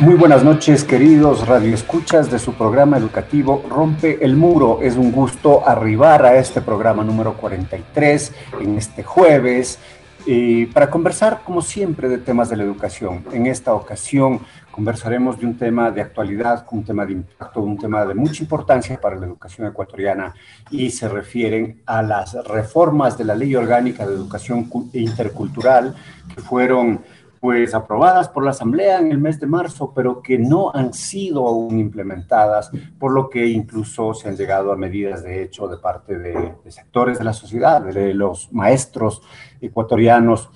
Muy buenas noches, queridos radioescuchas de su programa educativo Rompe el Muro. Es un gusto arribar a este programa número 43 en este jueves para conversar, como siempre, de temas de la educación. En esta ocasión conversaremos de un tema de actualidad, un tema de impacto, un tema de mucha importancia para la educación ecuatoriana y se refieren a las reformas de la Ley Orgánica de Educación Intercultural que fueron pues aprobadas por la Asamblea en el mes de marzo, pero que no han sido aún implementadas, por lo que incluso se han llegado a medidas de hecho de parte de, sectores de la sociedad, de los maestros ecuatorianos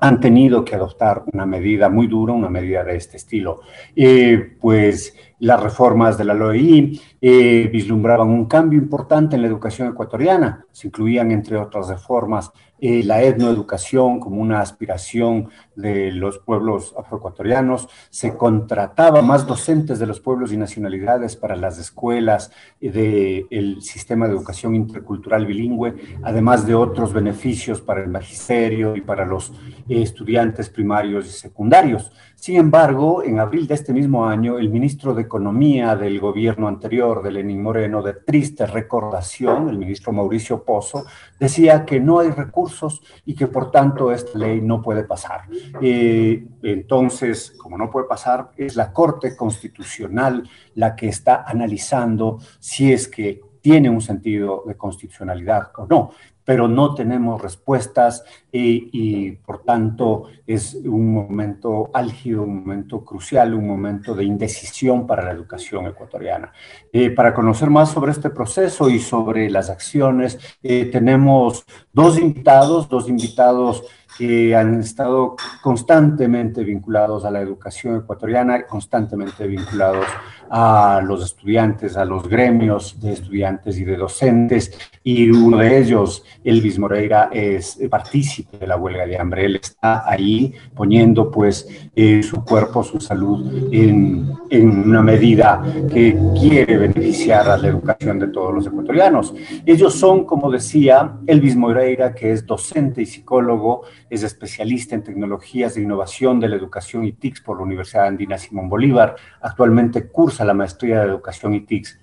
han tenido que adoptar una medida muy dura, una medida de este estilo. Eh, pues las reformas de la LOI eh, vislumbraban un cambio importante en la educación ecuatoriana. Se incluían, entre otras reformas, eh, la etnoeducación como una aspiración de los pueblos afroecuatorianos, se contrataba más docentes de los pueblos y nacionalidades para las escuelas del sistema de educación intercultural bilingüe, además de otros beneficios para el magisterio y para los estudiantes primarios y secundarios. Sin embargo, en abril de este mismo año, el ministro de Economía del gobierno anterior, de Lenín Moreno, de triste recordación, el ministro Mauricio Pozo, decía que no hay recursos y que por tanto esta ley no puede pasar. Eh, entonces, como no puede pasar, es la Corte Constitucional la que está analizando si es que tiene un sentido de constitucionalidad o no pero no tenemos respuestas y, por tanto es un momento álgido, un momento crucial, un momento de indecisión para la educación ecuatoriana. Eh, para conocer más sobre este proceso y sobre las acciones, eh, tenemos dos invitados, dos invitados que han estado constantemente vinculados a la educación ecuatoriana, constantemente vinculados a los estudiantes, a los gremios de estudiantes y de docentes, y uno de ellos, Elvis Moreira, es partícipe de la huelga de hambre. Él está ahí poniendo pues eh, su cuerpo, su salud en, en, una medida que quiere beneficiar a la educación de todos los ecuatorianos. Ellos son, como decía, Elvis Moreira, que es docente y psicólogo, es especialista en tecnologías de innovación de la educación y TICS por la Universidad Andina Simón Bolívar, actualmente cursa la maestría de educación y TICS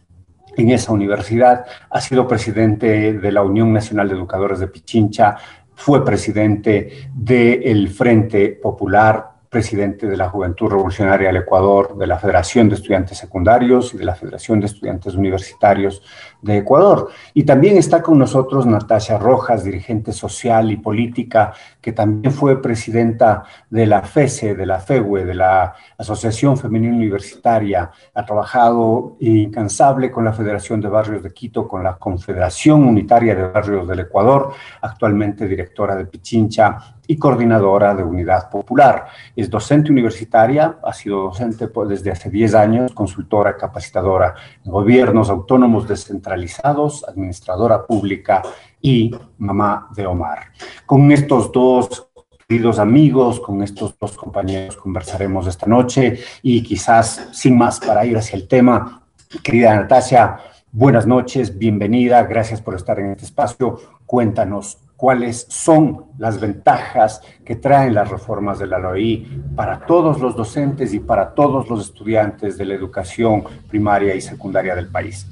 en esa universidad, ha sido presidente de la Unión Nacional de Educadores de Pichincha, fue presidente del Frente Popular, presidente de la Juventud Revolucionaria del Ecuador, de la Federación de Estudiantes Secundarios y de la Federación de Estudiantes Universitarios de Ecuador. Y también está con nosotros Natasha Rojas, dirigente social y política, que también fue presidenta de la FESE, de la FEWE, de la Asociación Femenina Universitaria. Ha trabajado incansable con la Federación de Barrios de Quito, con la Confederación Unitaria de Barrios del Ecuador, actualmente directora de Pichincha y coordinadora de Unidad Popular. Es docente universitaria, ha sido docente desde hace 10 años, consultora capacitadora en gobiernos autónomos descentralizados administradora pública y mamá de Omar. Con estos dos queridos amigos, con estos dos compañeros conversaremos esta noche y quizás sin más para ir hacia el tema. Querida Natasha, buenas noches, bienvenida, gracias por estar en este espacio. Cuéntanos cuáles son las ventajas que traen las reformas de la LOI para todos los docentes y para todos los estudiantes de la educación primaria y secundaria del país.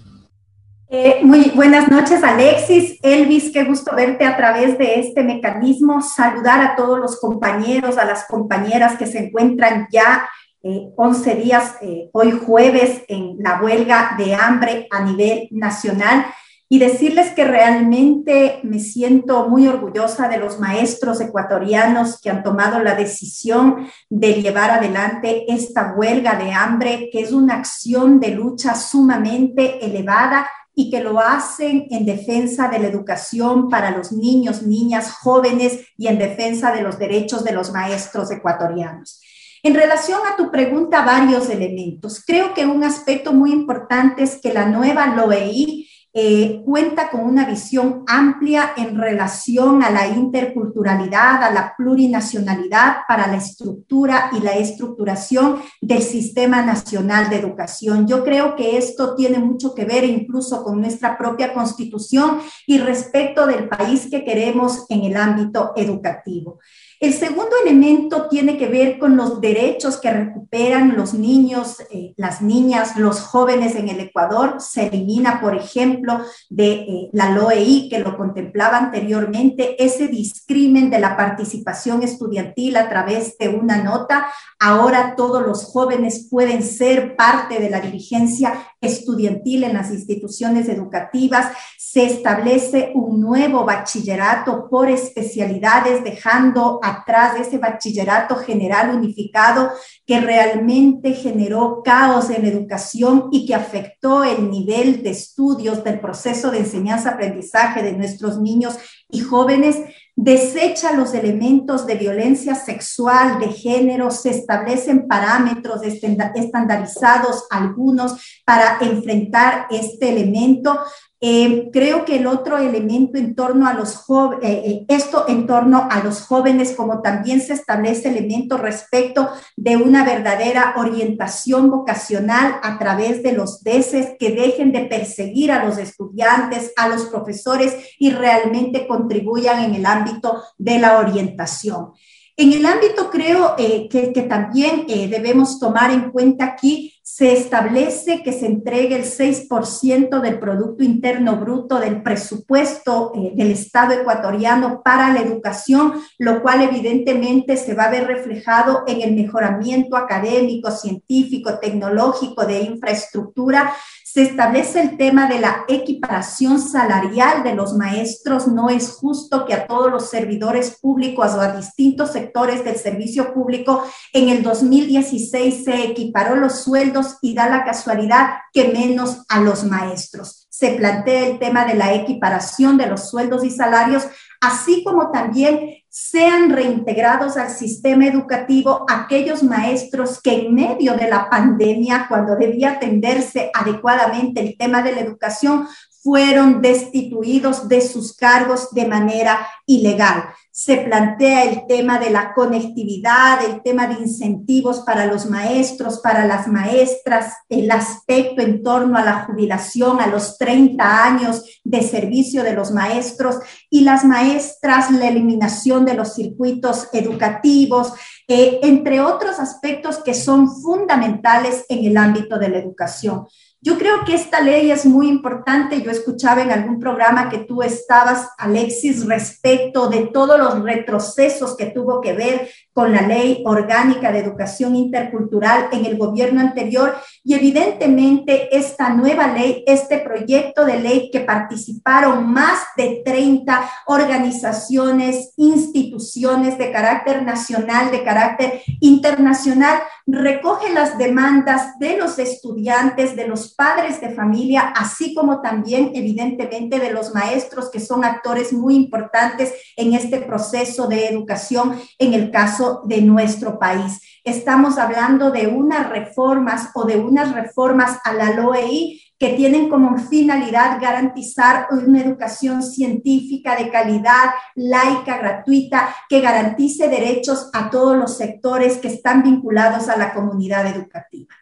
Eh, muy buenas noches, Alexis. Elvis, qué gusto verte a través de este mecanismo. Saludar a todos los compañeros, a las compañeras que se encuentran ya 11 eh, días, eh, hoy jueves, en la huelga de hambre a nivel nacional y decirles que realmente me siento muy orgullosa de los maestros ecuatorianos que han tomado la decisión de llevar adelante esta huelga de hambre, que es una acción de lucha sumamente elevada y que lo hacen en defensa de la educación para los niños, niñas, jóvenes y en defensa de los derechos de los maestros ecuatorianos. En relación a tu pregunta, varios elementos. Creo que un aspecto muy importante es que la nueva LOEI eh, cuenta con una visión amplia en relación a la interculturalidad, a la plurinacionalidad para la estructura y la estructuración del Sistema Nacional de Educación. Yo creo que esto tiene mucho que ver incluso con nuestra propia constitución y respecto del país que queremos en el ámbito educativo. El segundo elemento tiene que ver con los derechos que recuperan los niños, eh, las niñas, los jóvenes en el Ecuador. Se elimina, por ejemplo, de eh, la LOEI, que lo contemplaba anteriormente, ese discrimen de la participación estudiantil a través de una nota. Ahora todos los jóvenes pueden ser parte de la dirigencia estudiantil en las instituciones educativas. Se establece un nuevo bachillerato por especialidades, dejando a atrás de ese bachillerato general unificado que realmente generó caos en la educación y que afectó el nivel de estudios del proceso de enseñanza-aprendizaje de nuestros niños y jóvenes, desecha los elementos de violencia sexual, de género, se establecen parámetros estandarizados algunos para enfrentar este elemento, eh, creo que el otro elemento en torno a los jóvenes, eh, eh, esto en torno a los jóvenes, como también se establece elemento respecto de una verdadera orientación vocacional a través de los DECES que dejen de perseguir a los estudiantes, a los profesores y realmente contribuyan en el ámbito de la orientación. En el ámbito creo que, que, también debemos tomar en cuenta aquí se establece que se entregue el 6% del Producto Interno Bruto del presupuesto eh, del Estado ecuatoriano para la educación, lo cual evidentemente se va a ver reflejado en el mejoramiento académico, científico, tecnológico, de infraestructura. Se establece el tema de la equiparación salarial de los maestros. No es justo que a todos los servidores públicos o a distintos sectores del servicio público en el 2016 se equiparó los sueldos y da la casualidad que menos a los maestros. Se plantea el tema de la equiparación de los sueldos y salarios, así como también sean reintegrados al sistema educativo aquellos maestros que en medio de la pandemia, cuando debía atenderse adecuadamente el tema de la educación, fueron destituidos de sus cargos de manera ilegal. Se plantea el tema de la conectividad, el tema de incentivos para los maestros, para las maestras, el aspecto en torno a la jubilación a los 30 años de servicio de los maestros y las maestras, la eliminación de los circuitos educativos, eh, entre otros aspectos que son fundamentales en el ámbito de la educación. Yo creo que esta ley es muy importante. Yo escuchaba en algún programa que tú estabas, Alexis, respecto de todos los retrocesos que tuvo que ver con la ley orgánica de educación intercultural en el gobierno anterior. Y evidentemente esta nueva ley, este proyecto de ley que participaron más de 30 organizaciones, instituciones de carácter nacional, de carácter internacional, recoge las demandas de los estudiantes, de los padres de familia, así como también evidentemente de los maestros que son actores muy importantes en este proceso de educación en el caso de nuestro país. Estamos hablando de unas reformas o de unas reformas a la LOEI que tienen como finalidad garantizar una educación científica de calidad, laica, gratuita, que garantice derechos a todos los sectores que están vinculados a la comunidad educativa.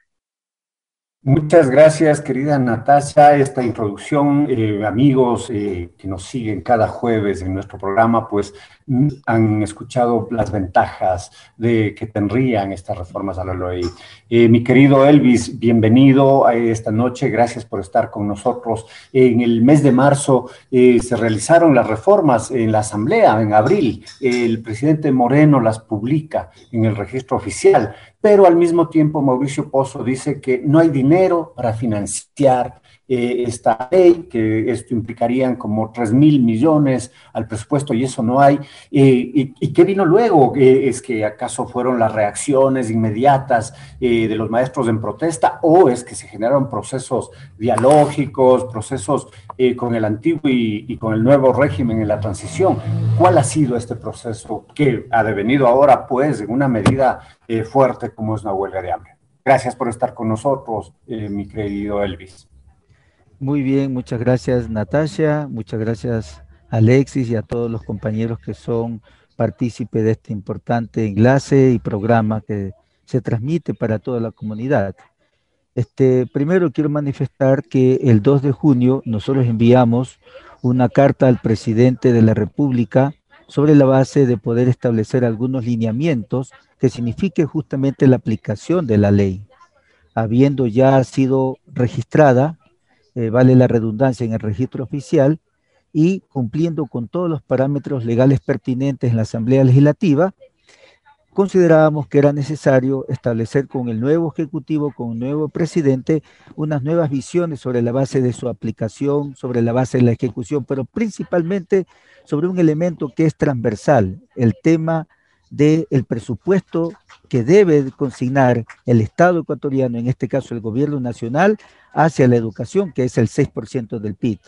Muchas gracias, querida Natasha. Esta introducción, eh, amigos eh, que nos siguen cada jueves en nuestro programa, pues mm, han escuchado las ventajas de que tendrían estas reformas a la ley. Eh, mi querido Elvis, bienvenido a esta noche. Gracias por estar con nosotros. En el mes de marzo se realizaron las reformas en la Asamblea, en abril. El presidente Moreno las publica en el registro oficial pero al mismo tiempo Mauricio Pozo dice que no hay dinero para financiar eh, esta ley, que esto implicarían como 3 mil millones al presupuesto y eso no hay. Eh, y, qué vino luego? Eh, ¿Es que acaso fueron las reacciones inmediatas de los maestros en protesta o es que se generaron procesos dialógicos, procesos con el antiguo y, y, con el nuevo régimen en la transición? ¿Cuál ha sido este proceso que ha devenido ahora, pues, en una medida fuerte como es una huelga de hambre? Gracias por estar con nosotros, mi querido Elvis. Muy bien, muchas gracias Natasha, muchas gracias Alexis y a todos los compañeros que son partícipes de este importante enlace y programa que se transmite para toda la comunidad. Este, primero quiero manifestar que el 2 de junio nosotros enviamos una carta al presidente de la República sobre la base de poder establecer algunos lineamientos que signifique justamente la aplicación de la ley, habiendo ya sido registrada eh, vale la redundancia, en el registro oficial y cumpliendo con todos los parámetros legales pertinentes en la Asamblea Legislativa, considerábamos que era necesario establecer con el nuevo Ejecutivo, con el nuevo presidente, unas nuevas visiones sobre la base de su aplicación, sobre la base de la ejecución, pero principalmente sobre un elemento que es transversal, el tema del presupuesto que debe consignar el Estado ecuatoriano, en este caso el gobierno nacional, hacia la educación, que es el 6% del PIB.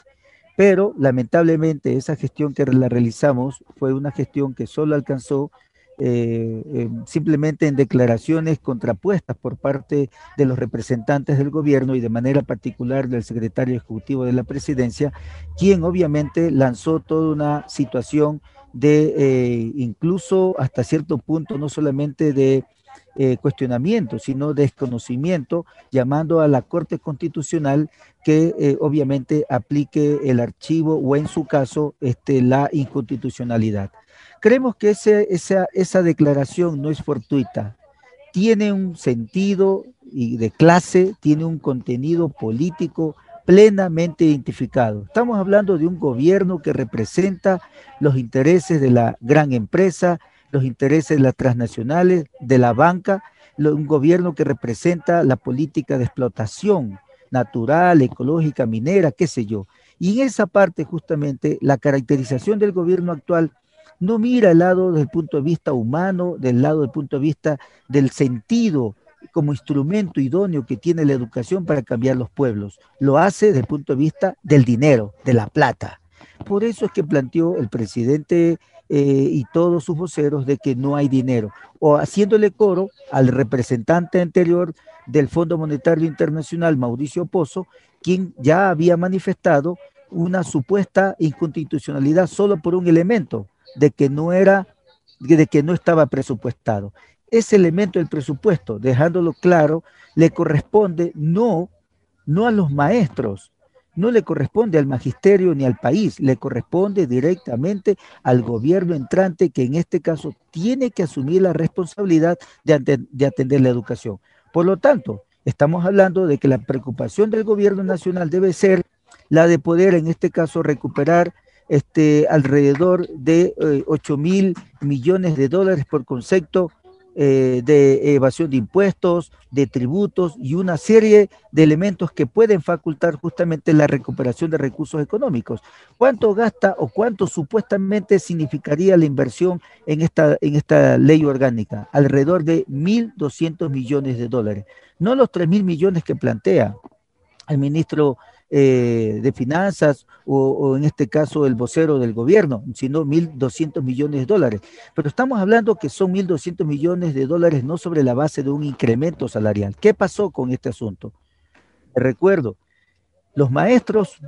Pero lamentablemente esa gestión que la realizamos fue una gestión que solo alcanzó eh, eh, simplemente en declaraciones contrapuestas por parte de los representantes del gobierno y de manera particular del secretario ejecutivo de la presidencia, quien obviamente lanzó toda una situación de eh, incluso hasta cierto punto, no solamente de eh, cuestionamiento, sino desconocimiento, llamando a la Corte Constitucional que eh, obviamente aplique el archivo o en su caso este, la inconstitucionalidad. Creemos que ese, esa, esa declaración no es fortuita, tiene un sentido y de clase, tiene un contenido político plenamente identificado. Estamos hablando de un gobierno que representa los intereses de la gran empresa, los intereses de las transnacionales, de la banca, un gobierno que representa la política de explotación natural, ecológica, minera, qué sé yo. Y en esa parte justamente la caracterización del gobierno actual no mira el lado del punto de vista humano, del lado del punto de vista del sentido como instrumento idóneo que tiene la educación para cambiar los pueblos. Lo hace desde el punto de vista del dinero, de la plata. Por eso es que planteó el presidente eh, y todos sus voceros de que no hay dinero, o haciéndole coro al representante anterior del Fondo Monetario Internacional, Mauricio Pozo, quien ya había manifestado una supuesta inconstitucionalidad solo por un elemento, de que no era, de que no estaba presupuestado. Ese elemento del presupuesto, dejándolo claro, le corresponde no, no a los maestros, no le corresponde al magisterio ni al país, le corresponde directamente al gobierno entrante que en este caso tiene que asumir la responsabilidad de, atender la educación. Por lo tanto, estamos hablando de que la preocupación del gobierno nacional debe ser la de poder en este caso recuperar este, alrededor de 8 eh, mil millones de dólares por concepto eh, de evasión de impuestos, de tributos y una serie de elementos que pueden facultar justamente la recuperación de recursos económicos. ¿Cuánto gasta o cuánto supuestamente significaría la inversión en esta, en esta ley orgánica? Alrededor de 1.200 millones de dólares, no los 3.000 millones que plantea el ministro eh, de finanzas o, en este caso el vocero del gobierno, sino 1.200 millones de dólares. Pero estamos hablando que son 1.200 millones de dólares no sobre la base de un incremento salarial. ¿Qué pasó con este asunto? Recuerdo, los maestros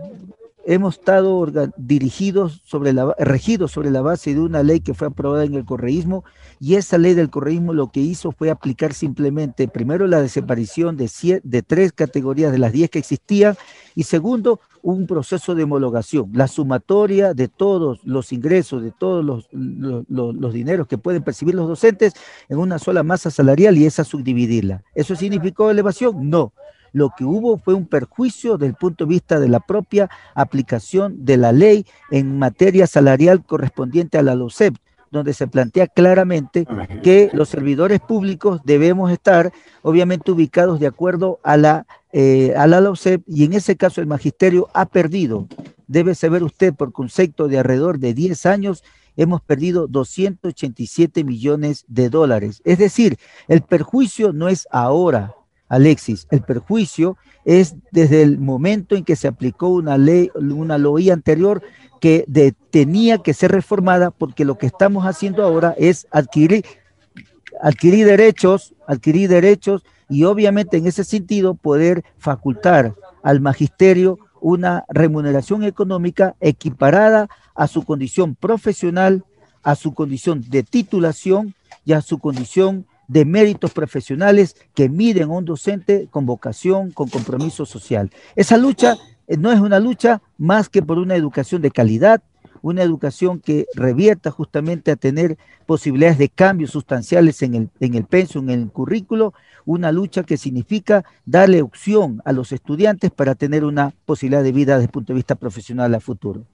hemos estado dirigidos sobre la, regidos sobre la base de una ley que fue aprobada en el correísmo y esa ley del correísmo lo que hizo fue aplicar simplemente, primero, la desaparición de, de tres categorías de las diez que existían y segundo, un proceso de homologación, la sumatoria de todos los ingresos, de todos los, los, dineros que pueden percibir los docentes en una sola masa salarial y esa subdividirla. ¿Eso significó elevación? No. Lo que hubo fue un perjuicio desde el punto de vista de la propia aplicación de la ley en materia salarial correspondiente a la LOCEP, donde se plantea claramente que los servidores públicos debemos estar obviamente ubicados de acuerdo a la, eh, a la LOCEP y en ese caso el magisterio ha perdido. Debe saber usted por concepto de alrededor de 10 años hemos perdido 287 millones de dólares. Es decir, el perjuicio no es ahora, Alexis, el perjuicio es desde el momento en que se aplicó una ley, una ley anterior que tenía que ser reformada porque lo que estamos haciendo ahora es adquirir, adquirir derechos, adquirir derechos y obviamente en ese sentido poder facultar al magisterio una remuneración económica equiparada a su condición profesional, a su condición de titulación y a su condición de méritos profesionales que miden a un docente con vocación, con compromiso social. Esa lucha eh, no es una lucha más que por una educación de calidad, una educación que revierta justamente a tener posibilidades de cambios sustanciales en el, en el en el currículo, una lucha que significa darle opción a los estudiantes para tener una posibilidad de vida desde el punto de vista profesional a futuro.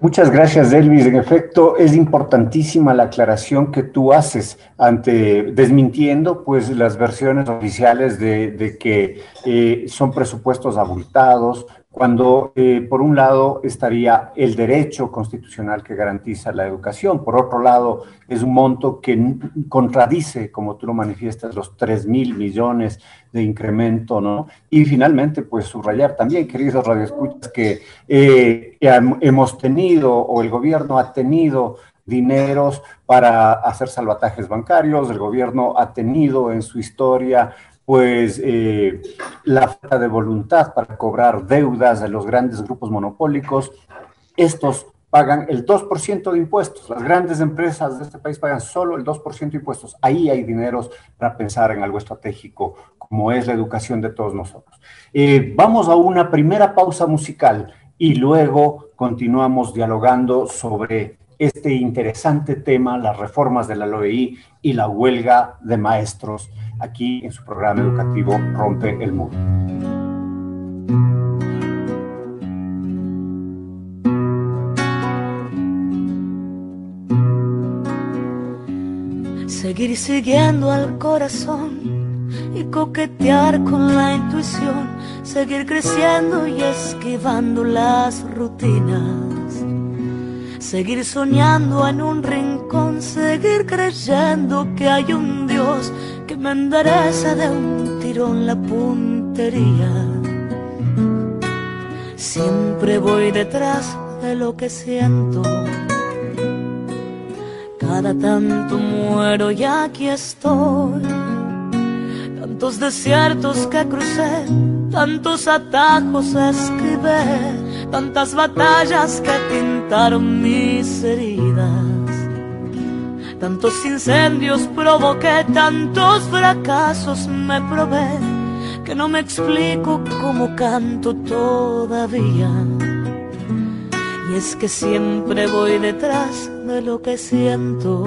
Muchas gracias, Elvis. En efecto, es importantísima la aclaración que tú haces ante desmintiendo pues las versiones oficiales de, que eh, son presupuestos abultados, cuando eh, por un lado estaría el derecho constitucional que garantiza la educación, por otro lado es un monto que contradice, como tú lo manifiestas, los 3 mil millones de incremento, ¿no? Y finalmente, pues subrayar también, queridos radioescuchas, que eh, hemos tenido o el gobierno ha tenido dineros para hacer salvatajes bancarios, el gobierno ha tenido en su historia pues eh, la falta de voluntad para cobrar deudas de los grandes grupos monopólicos. Estos pagan el 2% de impuestos. Las grandes empresas de este país pagan solo el 2% de impuestos. Ahí hay dineros para pensar en algo estratégico como es la educación de todos nosotros. Eh, vamos a una primera pausa musical y luego continuamos dialogando sobre este interesante tema, las reformas de la LOEI y la huelga de maestros aquí en su programa educativo Rompe el Muro. Seguir siguiendo al corazón y coquetear con la intuición, seguir creciendo y esquivando las rutinas seguir soñando en un rincón, seguir creyendo que hay un Dios que me endereza de un tirón la puntería. Siempre voy detrás de lo que siento. Cada tanto muero y aquí estoy. Tantos desiertos que crucé, tantos atajos escribí, tantas batallas que pintaron mis heridas Tantos incendios provoqué, tantos fracasos me probé, que no me explico cómo canto todavía. Y es que siempre voy detrás de lo que siento.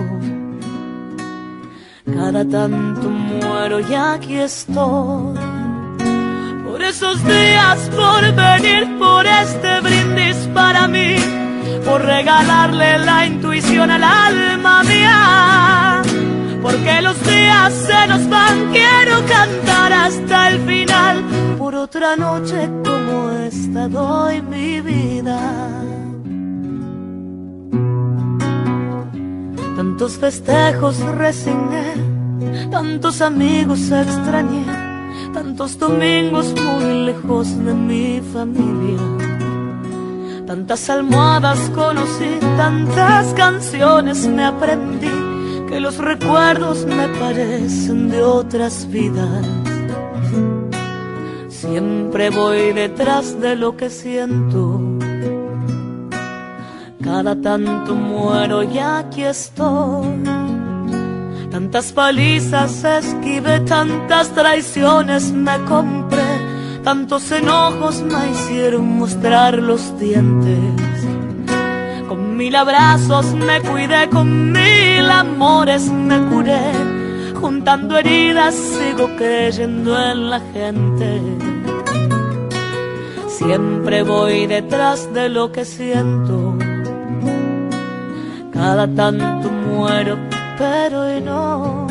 Cada tanto muero y aquí estoy. Por esos días, por venir, por este brindis para mí por regalarle la intuición al alma mía. Porque los días se nos van, quiero cantar hasta el final. Por otra noche como esta doy mi vida. Tantos festejos resigné, tantos amigos extrañé, tantos domingos muy lejos de mi familia Tantas almohadas conocí, tantas canciones me aprendí, que los recuerdos me parecen de otras vidas. Siempre voy detrás de lo que siento. Cada tanto muero y aquí estoy. Tantas palizas esquivé, tantas traiciones me compré, tantos enojos me hicieron mostrar los dientes. Con mil abrazos me cuidé, con mil amores me curé, juntando heridas sigo creyendo en la gente. Siempre voy detrás de lo que siento cada tanto muero, pero hoy no.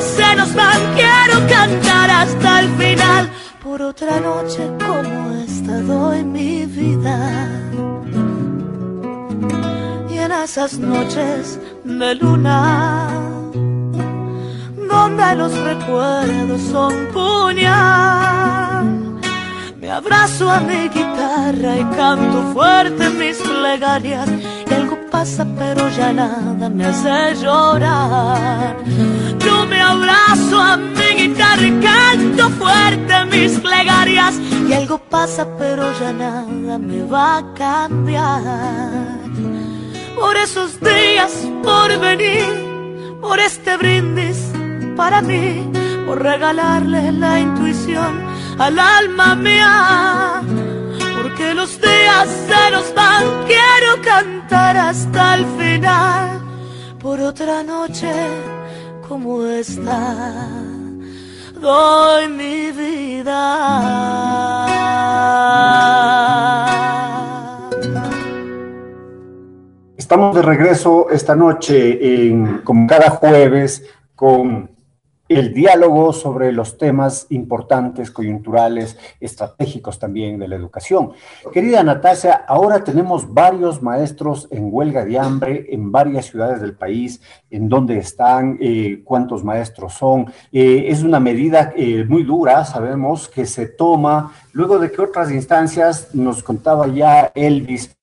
se nos van, quiero cantar hasta el final. Por otra noche como esta doy mi vida. Y en esas noches de luna, donde los recuerdos son puñal me abrazo a mi guitarra y canto fuerte mis plegarias. Y algo pasa, pero ya nada me hace llorar. Me abrazo a mi guitarra y canto fuerte mis plegarias. Y algo pasa, pero ya nada me va a cambiar. Por esos días, por venir, por este brindis para mí, por regalarle la intuición al alma mía, porque los días se nos van, quiero cantar hasta el final, por otra noche como esta, doy mi vida. Estamos de regreso esta noche, como cada jueves, con el diálogo sobre los temas importantes, coyunturales, estratégicos también de la educación. Querida Natalia, ahora tenemos varios maestros en huelga de hambre en varias ciudades del país, en dónde están, eh, cuántos maestros son. Eh, es una medida eh, muy dura, sabemos, que se toma luego de que otras instancias, nos contaba ya Elvis,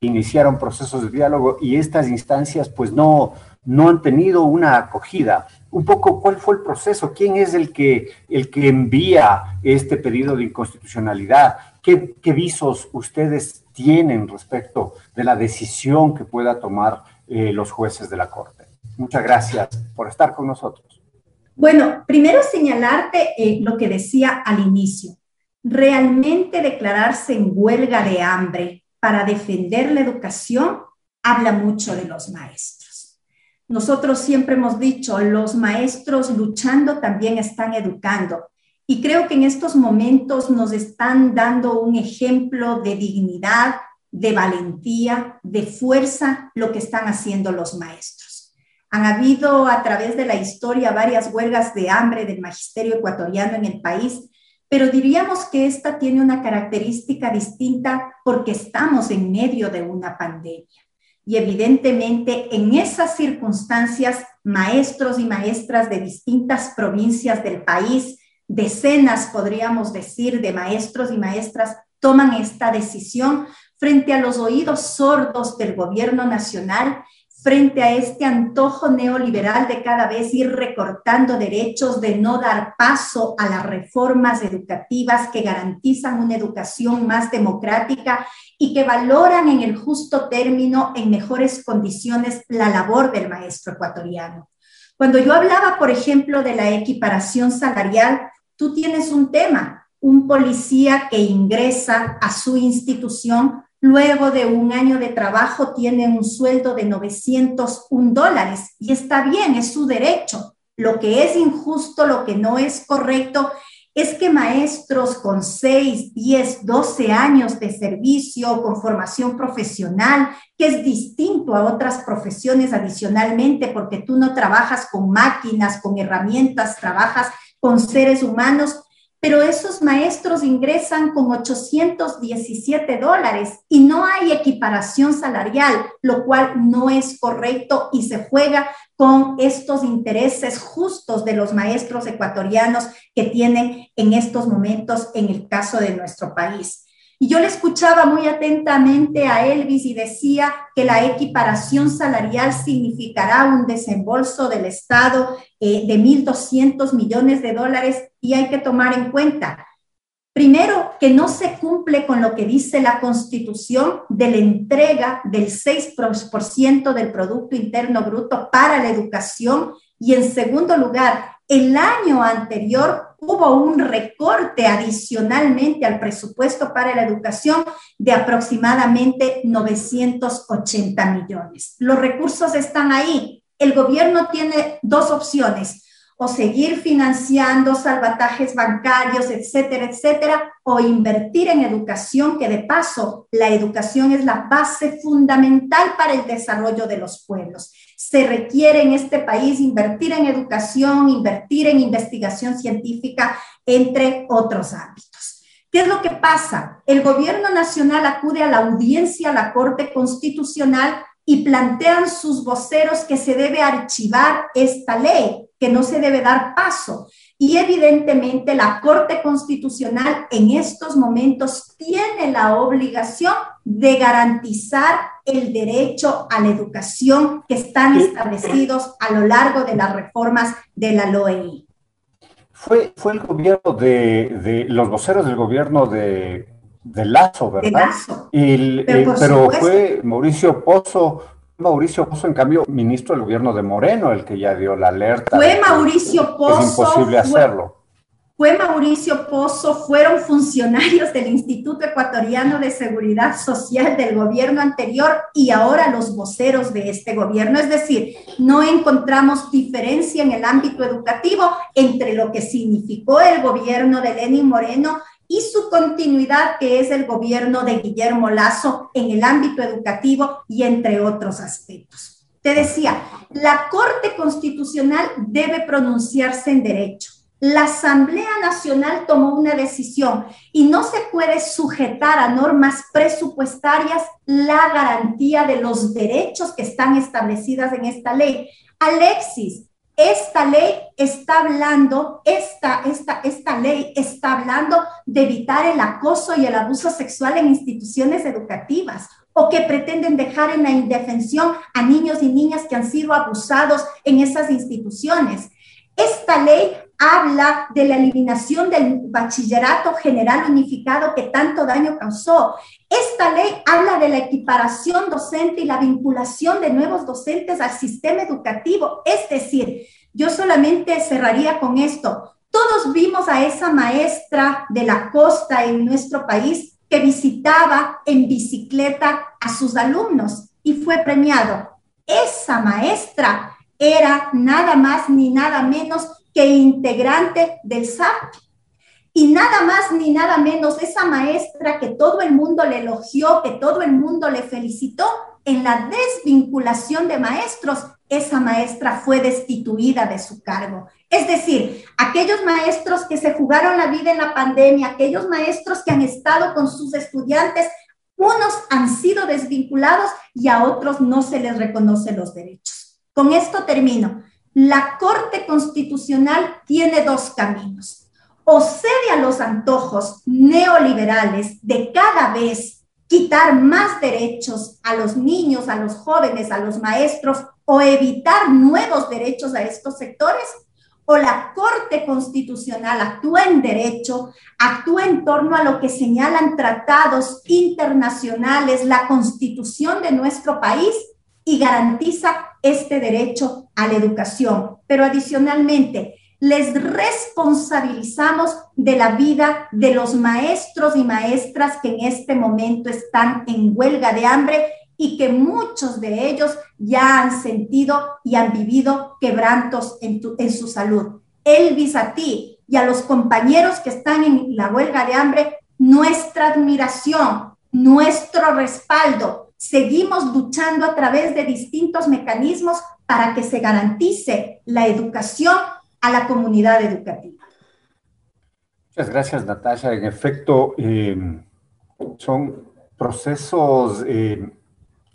iniciaron procesos de diálogo y estas instancias pues no, no han tenido una acogida un poco cuál fue el proceso, quién es el que, el que envía este pedido de inconstitucionalidad, qué, visos ustedes tienen respecto de la decisión que pueda tomar eh, los jueces de la Corte. Muchas gracias por estar con nosotros. Bueno, primero señalarte eh, lo que decía al inicio. Realmente declararse en huelga de hambre para defender la educación habla mucho de los maestros nosotros siempre hemos dicho, los maestros luchando también están educando. Y creo que en estos momentos nos están dando un ejemplo de dignidad, de valentía, de fuerza, lo que están haciendo los maestros. Han habido a través de la historia varias huelgas de hambre del magisterio ecuatoriano en el país, pero diríamos que esta tiene una característica distinta porque estamos en medio de una pandemia y evidentemente en esas circunstancias, maestros y maestras de distintas provincias del país, decenas, podríamos decir, de maestros y maestras toman esta decisión frente a los oídos sordos del gobierno nacional frente a este antojo neoliberal de cada vez ir recortando derechos, de no dar paso a las reformas educativas que garantizan una educación más democrática y que valoran en el justo término, en mejores condiciones, la labor del maestro ecuatoriano. Cuando yo hablaba, por ejemplo, de la equiparación salarial, tú tienes un tema, un policía que ingresa a su institución luego de un año de trabajo tiene un sueldo de 901 dólares y está bien, es su derecho. Lo que es injusto, lo que no es correcto, es que maestros con 6, 10, 12 años de servicio, con formación profesional, que es distinto a otras profesiones adicionalmente, porque tú no trabajas con máquinas, con herramientas, trabajas con seres humanos, pero esos maestros ingresan con 817 dólares y no hay equiparación salarial, lo cual no es correcto y se juega con estos intereses justos de los maestros ecuatorianos que tienen en estos momentos en el caso de nuestro país. Y yo le escuchaba muy atentamente a Elvis y decía que la equiparación salarial significará un desembolso del Estado eh, de 1.200 millones de dólares y hay que tomar en cuenta, primero, que no se cumple con lo que dice la Constitución de la entrega del 6% del Producto Interno Bruto para la educación y en segundo lugar, el año anterior hubo un recorte adicionalmente al presupuesto para la educación de aproximadamente 980 millones. Los recursos están ahí. El gobierno tiene dos opciones o seguir financiando salvatajes bancarios, etcétera, etcétera, o invertir en educación, que de paso la educación es la base fundamental para el desarrollo de los pueblos. Se requiere en este país invertir en educación, invertir en investigación científica, entre otros ámbitos. ¿Qué es lo que pasa? El gobierno nacional acude a la audiencia, a la Corte Constitucional, y plantean sus voceros que se debe archivar esta ley que no se debe dar paso. Y evidentemente la Corte Constitucional en estos momentos tiene la obligación de garantizar el derecho a la educación que están establecidos a lo largo de las reformas de la LOEI. Fue, fue el gobierno de, los voceros del gobierno de, Lazo, ¿verdad? De Lazo. pero, pero fue Mauricio Pozo Mauricio Pozo, en cambio, ministro del gobierno de Moreno, el que ya dio la alerta. Fue Mauricio Pozo. Es imposible hacerlo. Fue Mauricio Pozo, fueron funcionarios del Instituto Ecuatoriano de Seguridad Social del gobierno anterior y ahora los voceros de este gobierno. Es decir, no encontramos diferencia en el ámbito educativo entre lo que significó el gobierno de Lenin Moreno y su continuidad, que es el gobierno de Guillermo Lazo en el ámbito educativo y entre otros aspectos. Te decía, la Corte Constitucional debe pronunciarse en derecho. La Asamblea Nacional tomó una decisión y no se puede sujetar a normas presupuestarias la garantía de los derechos que están establecidas en esta ley. Alexis, esta ley está hablando, esta, esta, esta ley está hablando de evitar el acoso y el abuso sexual en instituciones educativas o que pretenden dejar en la indefensión a niños y niñas que han sido abusados en esas instituciones. Esta ley habla de la eliminación del bachillerato general unificado que tanto daño causó. Esta ley habla de la equiparación docente y la vinculación de nuevos docentes al sistema educativo. Es decir, yo solamente cerraría con esto. Todos vimos a esa maestra de la costa en nuestro país que visitaba en bicicleta a sus alumnos y fue premiado. Esa maestra era nada más ni nada menos integrante del SAP. Y nada más ni nada menos, esa maestra que todo el mundo le elogió, que todo el mundo le felicitó, en la desvinculación de maestros, esa maestra fue destituida de su cargo. Es decir, aquellos maestros que se jugaron la vida en la pandemia, aquellos maestros que han estado con sus estudiantes, unos han sido desvinculados y a otros no se les reconoce los derechos. Con esto termino. La Corte Constitucional tiene dos caminos. O cede a los antojos neoliberales de cada vez quitar más derechos a los niños, a los jóvenes, a los maestros o evitar nuevos derechos a estos sectores, o la Corte Constitucional actúa en derecho, actúa en torno a lo que señalan tratados internacionales, la constitución de nuestro país y garantiza este derecho a la educación. Pero adicionalmente, les responsabilizamos de la vida de los maestros y maestras que en este momento están en huelga de hambre y que muchos de ellos ya han sentido y han vivido quebrantos en, en su salud. Elvis, a ti y a los compañeros que están en la huelga de hambre, nuestra admiración, nuestro respaldo, seguimos luchando a través de distintos mecanismos para que se garantice la educación a la comunidad educativa. Muchas gracias, Natasha. En efecto, eh, son procesos eh,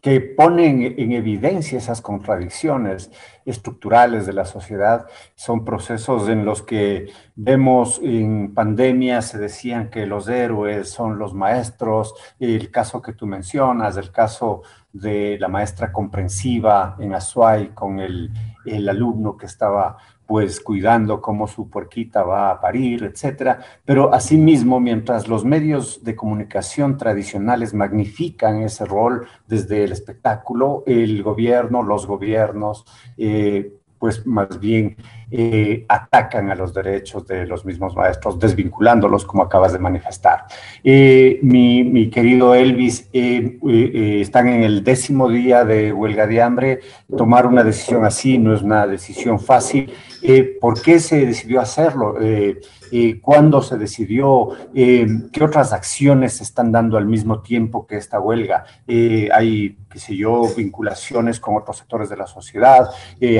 que ponen en evidencia esas contradicciones estructurales de la sociedad. Son procesos en los que vemos en pandemia, se decían que los héroes son los maestros, el caso que tú mencionas, el caso de la maestra comprensiva en Azuay con el, el alumno que estaba pues cuidando cómo su puerquita va a parir, etcétera. Pero asimismo, mientras los medios de comunicación tradicionales magnifican ese rol desde el espectáculo, el gobierno, los gobiernos, eh, pues más bien eh, atacan a los derechos de los mismos maestros, desvinculándolos, como acabas de manifestar. Eh, mi, querido Elvis, están en el décimo día de huelga de hambre. Tomar una decisión así no es una decisión fácil. Eh, ¿Por qué se decidió hacerlo? Eh, eh, ¿Cuándo se decidió? ¿Qué otras acciones se están dando al mismo tiempo que esta huelga? ¿Hay, qué sé yo, vinculaciones con otros sectores de la sociedad,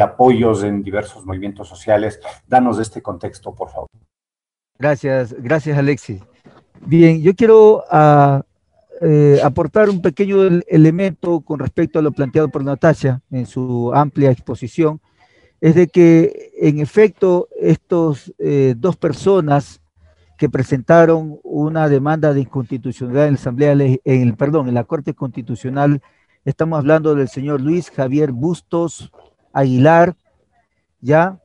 apoyos en diversos movimientos sociales? Danos este contexto, por favor. Gracias, gracias Alexis. Bien, yo quiero ah, aportar un pequeño elemento con respecto a lo planteado por Natasha en su amplia exposición es de que en efecto estos eh, dos personas que presentaron una demanda de inconstitucionalidad en la Asamblea, en el, perdón, en la Corte Constitucional, estamos hablando del señor Luis Javier Bustos Aguilar, ¿ya?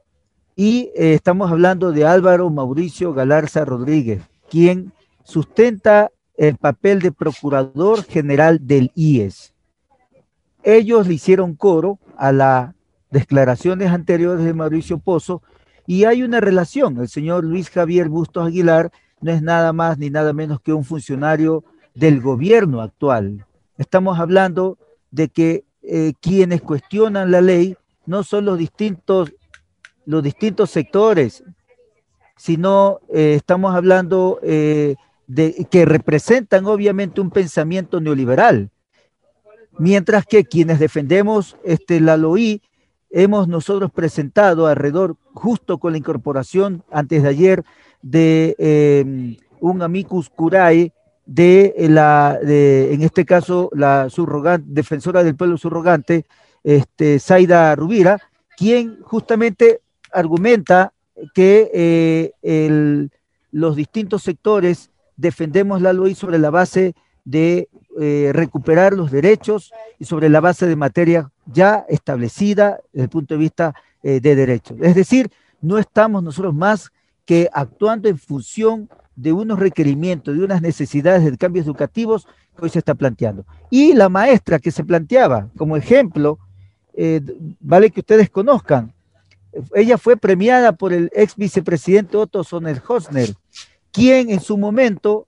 Y eh, estamos hablando de Álvaro Mauricio Galarza Rodríguez, quien sustenta el papel de Procurador General del IES. Ellos le hicieron coro a la declaraciones anteriores de Mauricio Pozo, y hay una relación. El señor Luis Javier Bustos Aguilar no es nada más ni nada menos que un funcionario del gobierno actual. Estamos hablando de que eh, quienes cuestionan la ley no son los distintos, los distintos sectores, sino eh, estamos hablando eh, de que representan obviamente un pensamiento neoliberal. Mientras que quienes defendemos este, la LOI hemos nosotros presentado alrededor, justo con la incorporación antes de ayer, de em, un amicus curae de la, de, en este caso, la subrogante, defensora del pueblo subrogante, este, Zaida Rubira, quien justamente argumenta que eh, los distintos sectores defendemos la ley sobre la base de eh, recuperar los derechos y sobre la base de materia ya establecida desde el punto de vista eh, de derechos. Es decir, no estamos nosotros más que actuando en función de unos requerimientos, de unas necesidades de cambios educativos que hoy se está planteando. Y la maestra que se planteaba como ejemplo, vale que ustedes conozcan, ella fue premiada por el ex vicepresidente Otto Sonner-Hosner, quien en su momento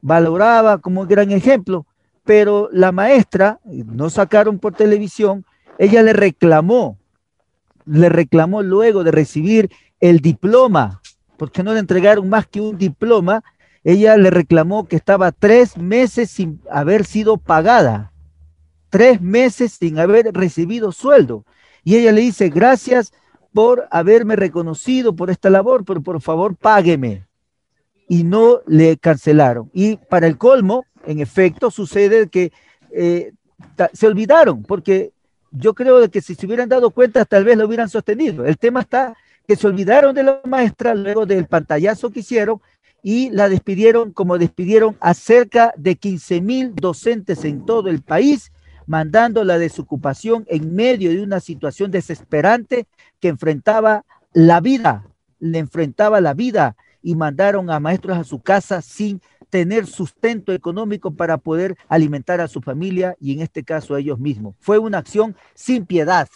valoraba como gran ejemplo pero la maestra, no sacaron por televisión, ella le reclamó, le reclamó luego de recibir el diploma, porque no le entregaron más que un diploma, ella le reclamó que estaba tres meses sin haber sido pagada, tres meses sin haber recibido sueldo. Y ella le dice, gracias por haberme reconocido por esta labor, pero por favor págueme. Y no le cancelaron. Y para el colmo, en efecto, sucede que eh, se olvidaron, porque yo creo que si se hubieran dado cuenta, tal vez lo hubieran sostenido. El tema está que se olvidaron de la maestra luego del pantallazo que hicieron y la despidieron como despidieron a cerca de 15 mil docentes en todo el país, mandando la desocupación en medio de una situación desesperante que enfrentaba la vida, le enfrentaba la vida y mandaron a maestros a su casa sin tener sustento económico para poder alimentar a su familia y en este caso a ellos mismos. Fue una acción sin piedad,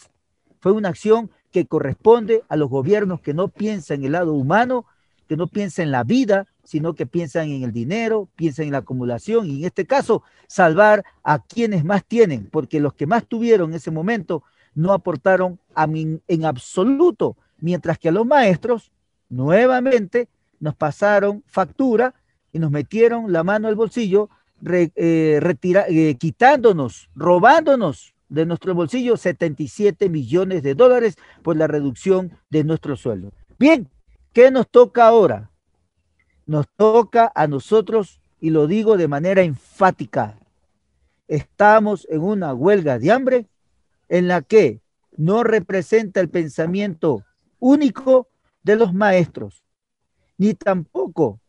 fue una acción que corresponde a los gobiernos que no piensan en el lado humano, que no piensan en la vida, sino que piensan en el dinero, piensan en la acumulación y en este caso salvar a quienes más tienen, porque los que más tuvieron en ese momento no aportaron a en absoluto, mientras que a los maestros nuevamente nos pasaron factura y nos metieron la mano al bolsillo, eh, eh, quitándonos, robándonos de nuestro bolsillo 77 millones de dólares por la reducción de nuestro sueldo. Bien, ¿qué nos toca ahora? Nos toca a nosotros, y lo digo de manera enfática, estamos en una huelga de hambre en la que no representa el pensamiento único de los maestros, ni tampoco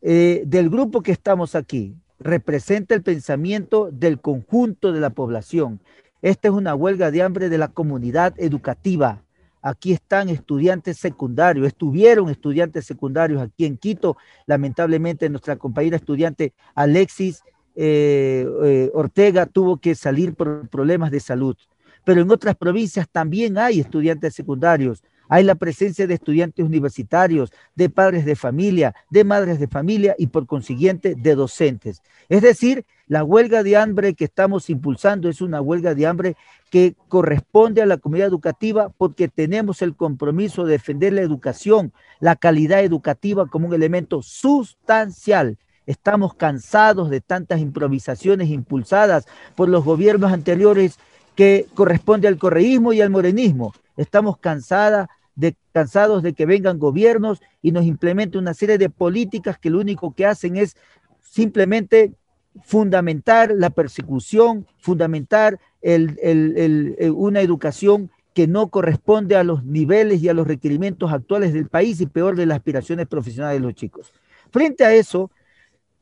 eh, del grupo que estamos aquí. Representa el pensamiento del conjunto de la población. Esta es una huelga de hambre de la comunidad educativa. Aquí están estudiantes secundarios, estuvieron estudiantes secundarios aquí en Quito. Lamentablemente nuestra compañera estudiante Alexis eh, eh, Ortega tuvo que salir por problemas de salud. Pero en otras provincias también hay estudiantes secundarios hay la presencia de estudiantes universitarios, de padres de familia, de madres de familia y por consiguiente de docentes. Es decir, la huelga de hambre que estamos impulsando es una huelga de hambre que corresponde a la comunidad educativa porque tenemos el compromiso de defender la educación, la calidad educativa como un elemento sustancial. Estamos cansados de tantas improvisaciones impulsadas por los gobiernos anteriores que corresponde al correísmo y al morenismo. Estamos cansadas de, cansados de que vengan gobiernos y nos implementen una serie de políticas que lo único que hacen es simplemente fundamentar la persecución, fundamentar una educación que no corresponde a los niveles y a los requerimientos actuales del país y peor de las aspiraciones profesionales de los chicos. Frente a eso,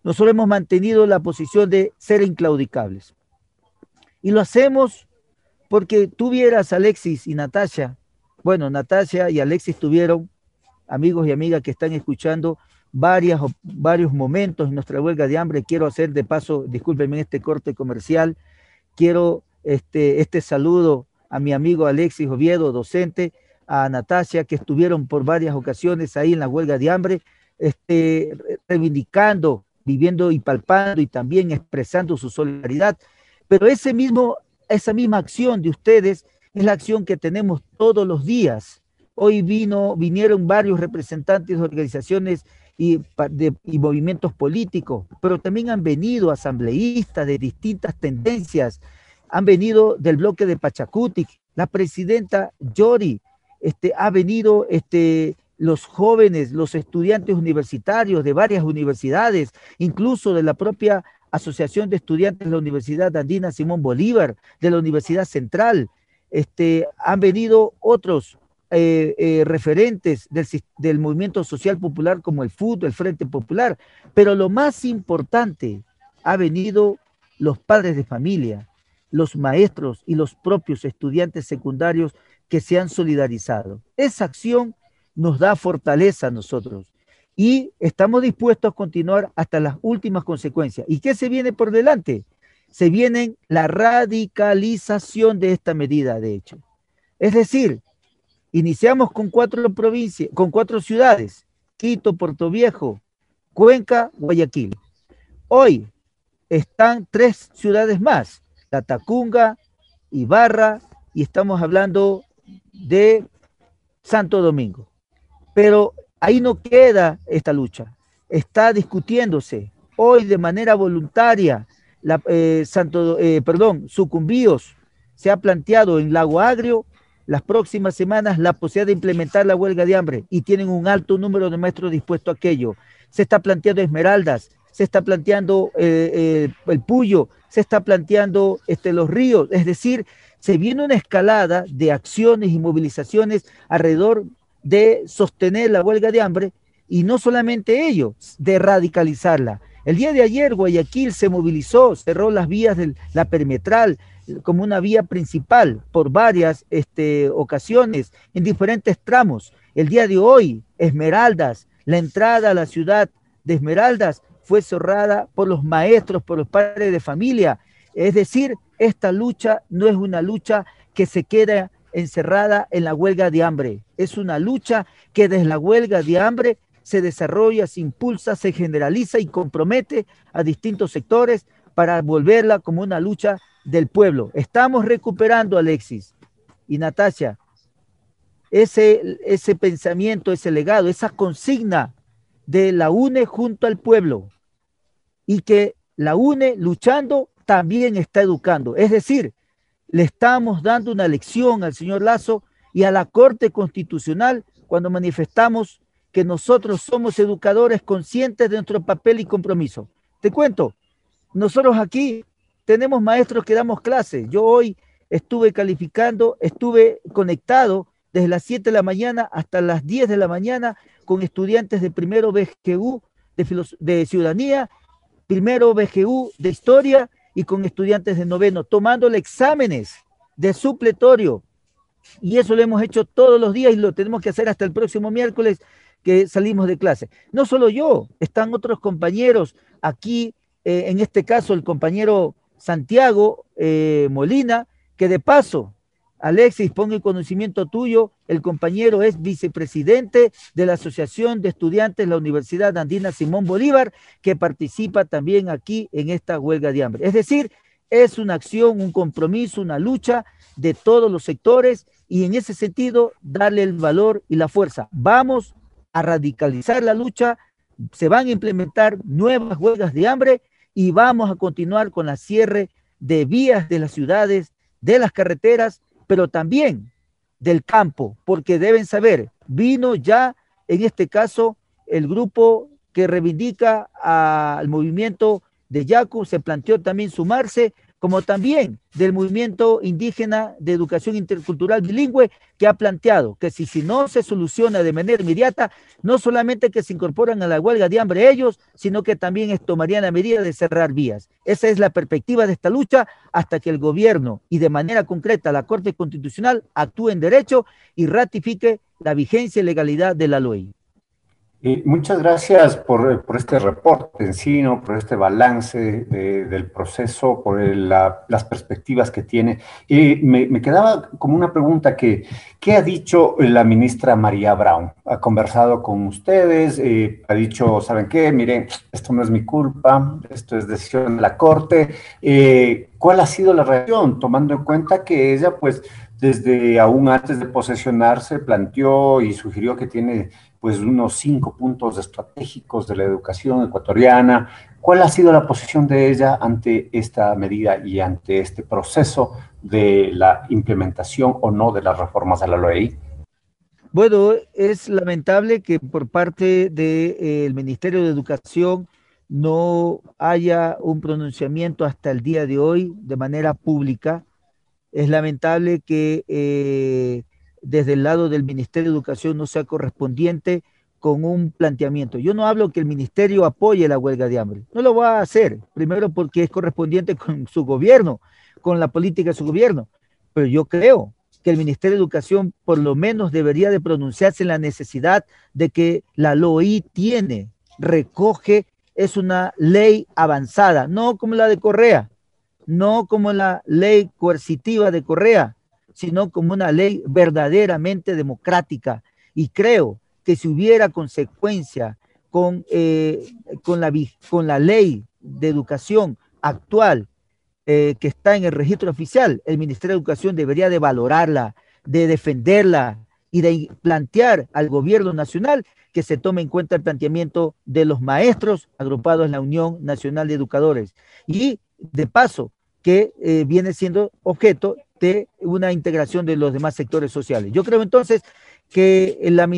nosotros hemos mantenido la posición de ser inclaudicables. Y lo hacemos porque tú vieras, Alexis y Natasha, bueno, Natasha y Alexis tuvieron, amigos y amigas que están escuchando, varias, varios momentos en nuestra huelga de hambre. Quiero hacer de paso, discúlpenme este corte comercial, quiero este, este saludo a mi amigo Alexis Oviedo, docente, a Natasha, que estuvieron por varias ocasiones ahí en la huelga de hambre, este, reivindicando, viviendo y palpando y también expresando su solidaridad. Pero ese mismo esa misma acción de ustedes es la acción que tenemos todos los días. Hoy vino, vinieron varios representantes de organizaciones y, movimientos políticos, pero también han venido asambleístas de distintas tendencias, han venido del bloque de Pachacutic, la presidenta Yori, este, ha venido este, los jóvenes, los estudiantes universitarios de varias universidades, incluso de la propia Asociación de Estudiantes de la Universidad Andina Simón Bolívar, de la Universidad Central. Este, han venido otros eh, eh, referentes del, movimiento social popular como el FUT, el Frente Popular, pero lo más importante, ha venido los padres de familia, los maestros y los propios estudiantes secundarios que se han solidarizado. Esa acción nos da fortaleza a nosotros y estamos dispuestos a continuar hasta las últimas consecuencias. ¿Y qué se viene por delante? Se viene la radicalización de esta medida, de hecho. Es decir, iniciamos con cuatro provincias, con cuatro ciudades, Quito, Puerto Viejo, Cuenca, Guayaquil. Hoy están tres ciudades más, La Tacunga, Ibarra y estamos hablando de Santo Domingo. Pero Ahí no queda esta lucha. Está discutiéndose hoy de manera voluntaria. La, eh, Santo, eh, perdón, Sucumbíos se ha planteado en Lago Agrio las próximas semanas la posibilidad de implementar la huelga de hambre y tienen un alto número de maestros dispuestos a aquello. Se está planteando Esmeraldas, se está planteando eh, el Puyo, se está planteando este, los ríos, es decir, se viene una escalada de acciones y movilizaciones alrededor de sostener la huelga de hambre y no solamente ello, de radicalizarla. El día de ayer Guayaquil se movilizó, cerró las vías de la perimetral como una vía principal por varias este, ocasiones en diferentes tramos. El día de hoy, Esmeraldas, la entrada a la ciudad de Esmeraldas fue cerrada por los maestros, por los padres de familia. Es decir, esta lucha no es una lucha que se queda encerrada en la huelga de hambre. Es una lucha que desde la huelga de hambre se desarrolla, se impulsa, se generaliza y compromete a distintos sectores para volverla como una lucha del pueblo. Estamos recuperando, Alexis y Natasha, ese, ese pensamiento, ese legado, esa consigna de la UNE junto al pueblo y que la UNE luchando también está educando. Es decir, le estamos dando una lección al señor Lazo y a la Corte Constitucional cuando manifestamos que nosotros somos educadores conscientes de nuestro papel y compromiso. Te cuento, nosotros aquí tenemos maestros que damos clases. Yo hoy estuve calificando, estuve conectado desde las 7 de la mañana hasta las 10 de la mañana con estudiantes de primero BGU de, de ciudadanía, primero BGU de historia y con estudiantes de noveno, tomando exámenes de supletorio. Y eso lo hemos hecho todos los días y lo tenemos que hacer hasta el próximo miércoles que salimos de clase. No solo yo, están otros compañeros aquí, eh, en este caso el compañero Santiago eh, Molina, que de paso, Alexis, pongo en conocimiento tuyo, el compañero es vicepresidente de la Asociación de Estudiantes de la Universidad Andina Simón Bolívar, que participa también aquí en esta huelga de hambre. Es decir, es una acción, un compromiso, una lucha de todos los sectores y en ese sentido darle el valor y la fuerza. Vamos a radicalizar la lucha, se van a implementar nuevas huelgas de hambre y vamos a continuar con la cierre de vías de las ciudades, de las carreteras, pero también del campo, porque deben saber, vino ya en este caso el grupo que reivindica al movimiento de Yacu, se planteó también sumarse como también del movimiento indígena de educación intercultural bilingüe que ha planteado que si, si no se soluciona de manera inmediata, no solamente que se incorporan a la huelga de hambre ellos, sino que también tomarían la medida de cerrar vías. Esa es la perspectiva de esta lucha hasta que el gobierno y de manera concreta la Corte Constitucional actúe en derecho y ratifique la vigencia y legalidad de la ley muchas gracias por, este reporte en sí, por este balance del proceso, por las perspectivas que tiene. Y me, quedaba como una pregunta que, ¿qué ha dicho la ministra María Brown? Ha conversado con ustedes, eh, ha dicho, ¿saben qué? Miren, esto no es mi culpa, esto es decisión de la Corte. Eh, ¿Cuál ha sido la reacción? Tomando en cuenta que ella, pues, desde aún antes de posesionarse, planteó y sugirió que tiene pues unos cinco puntos estratégicos de la educación ecuatoriana. ¿Cuál ha sido la posición de ella ante esta medida y ante este proceso de la implementación o no de las reformas a la ley? Bueno, es lamentable que por parte del eh, Ministerio de Educación no haya un pronunciamiento hasta el día de hoy de manera pública. Es lamentable que eh, desde el lado del Ministerio de Educación no sea correspondiente con un planteamiento. Yo no hablo que el ministerio apoye la huelga de hambre, no lo va a hacer, primero porque es correspondiente con su gobierno, con la política de su gobierno, pero yo creo que el Ministerio de Educación por lo menos debería de pronunciarse en la necesidad de que la LOI tiene, recoge, es una ley avanzada, no como la de Correa, no como la ley coercitiva de Correa, sino como una ley verdaderamente democrática. Y creo que si hubiera consecuencia con, eh, con, la, con la ley de educación actual eh, que está en el registro oficial, el Ministerio de Educación debería de valorarla, de defenderla y de plantear al gobierno nacional que se tome en cuenta el planteamiento de los maestros agrupados en la Unión Nacional de Educadores. Y de paso, que eh, viene siendo objeto de una integración de los demás sectores sociales. Yo creo entonces que la,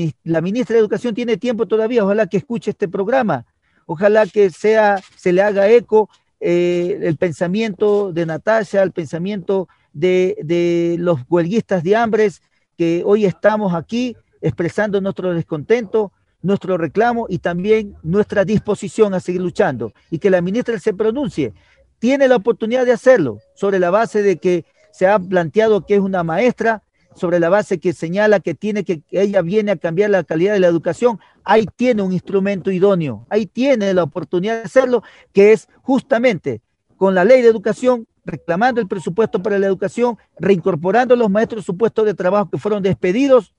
ministra de Educación tiene tiempo todavía, ojalá que escuche este programa, ojalá que sea, se le haga eco eh, el pensamiento de Natasha, el pensamiento de, de los huelguistas de hambres, que hoy estamos aquí expresando nuestro descontento, nuestro reclamo y también nuestra disposición a seguir luchando y que la ministra se pronuncie. Tiene la oportunidad de hacerlo sobre la base de que se ha planteado que es una maestra sobre la base que señala que tiene que, ella viene a cambiar la calidad de la educación, ahí tiene un instrumento idóneo, ahí tiene la oportunidad de hacerlo, que es justamente con la ley de educación, reclamando el presupuesto para la educación, reincorporando los maestros supuestos de trabajo que fueron despedidos,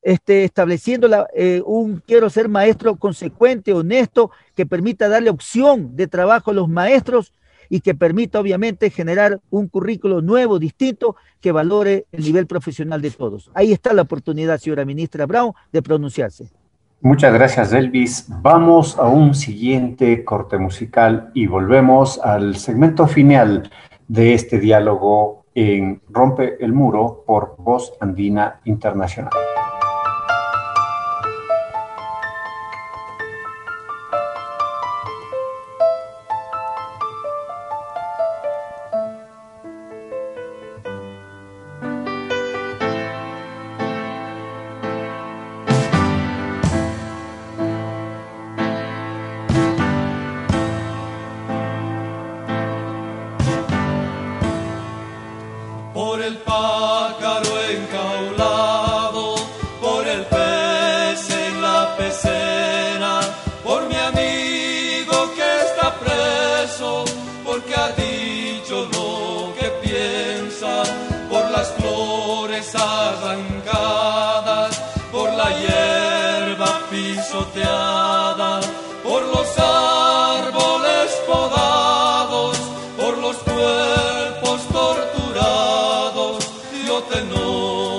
este, estableciendo eh, un quiero ser maestro consecuente, honesto, que permita darle opción de trabajo a los maestros y que permita obviamente generar un currículo nuevo, distinto, que valore el nivel profesional de todos. Ahí está la oportunidad, señora ministra Brown, de pronunciarse. Muchas gracias, Elvis. Vamos a un siguiente corte musical y volvemos al segmento final de este diálogo en Rompe el Muro por Voz Andina Internacional. Por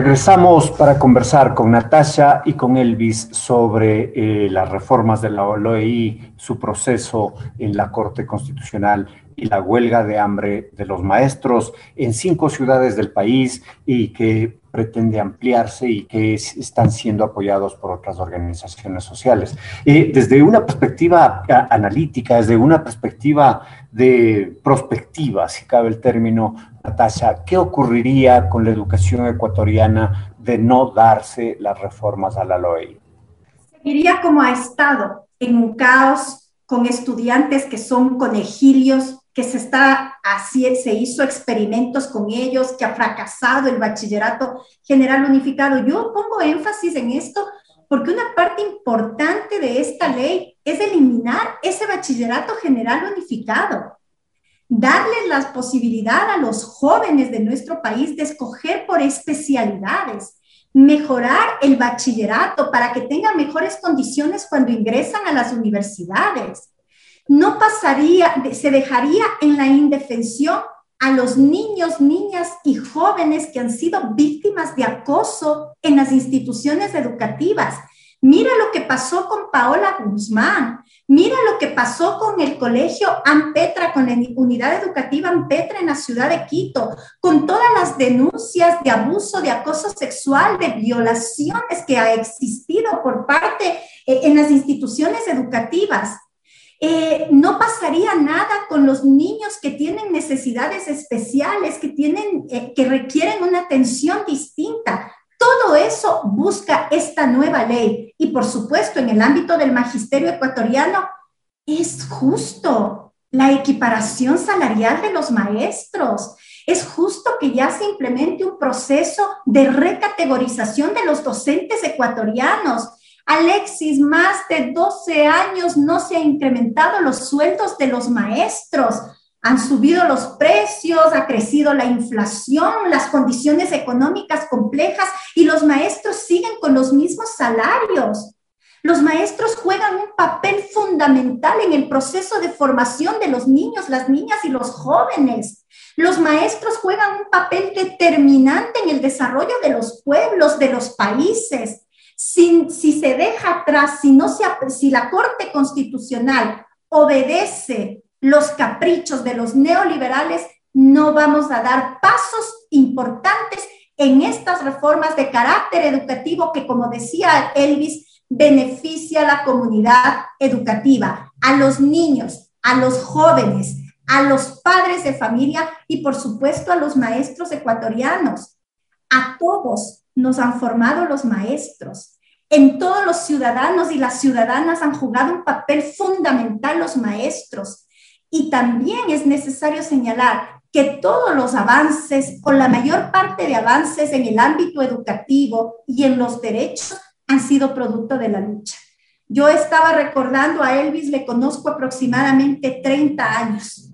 Regresamos para conversar con Natasha y con Elvis sobre eh, las reformas de la OLOI, su proceso en la Corte Constitucional y la huelga de hambre de los maestros en cinco ciudades del país y que pretende ampliarse y que están siendo apoyados por otras organizaciones sociales. Eh, desde una perspectiva analítica, desde una perspectiva de prospectiva, si cabe el término, Natasha, ¿qué ocurriría con la educación ecuatoriana de no darse las reformas a la LOE? Seguiría como ha estado, en un caos con estudiantes que son conejilios, que se está así, se hizo experimentos con ellos, que ha fracasado el bachillerato general unificado. Yo pongo énfasis en esto porque una parte importante de esta ley es eliminar ese bachillerato general unificado darles la posibilidad a los jóvenes de nuestro país de escoger por especialidades, mejorar el bachillerato para que tengan mejores condiciones cuando ingresan a las universidades. No pasaría, se dejaría en la indefensión a los niños, niñas y jóvenes que han sido víctimas de acoso en las instituciones educativas. Mira lo que pasó con Paola Guzmán, Mira lo que pasó con el colegio Ampetra, con la unidad educativa Ampetra en la ciudad de Quito, con todas las denuncias de abuso, de acoso sexual, de violaciones que ha existido por parte eh, en las instituciones educativas. Eh, no pasaría nada con los niños que tienen necesidades especiales, que, tienen, eh, que requieren una atención distinta. Todo eso busca esta nueva ley. Y por supuesto, en el ámbito del magisterio ecuatoriano, es justo la equiparación salarial de los maestros. Es justo que ya se implemente un proceso de recategorización de los docentes ecuatorianos. Alexis, más de 12 años no se han incrementado los sueldos de los maestros han subido los precios, ha crecido la inflación, las condiciones económicas complejas y los maestros siguen con los mismos salarios. Los maestros juegan un papel fundamental en el proceso de formación de los niños, las niñas y los jóvenes. Los maestros juegan un papel determinante en el desarrollo de los pueblos, de los países. Si, si se deja atrás, si, no se, si la Corte Constitucional obedece los caprichos de los neoliberales, no vamos a dar pasos importantes en estas reformas de carácter educativo que, como decía Elvis, beneficia a la comunidad educativa, a los niños, a los jóvenes, a los padres de familia y, por supuesto, a los maestros ecuatorianos. A todos nos han formado los maestros. En todos los ciudadanos y las ciudadanas han jugado un papel fundamental los maestros. Y también es necesario señalar que todos los avances o la mayor parte de avances en el ámbito educativo y en los derechos han sido producto de la lucha. Yo estaba recordando a Elvis, le conozco aproximadamente 30 años.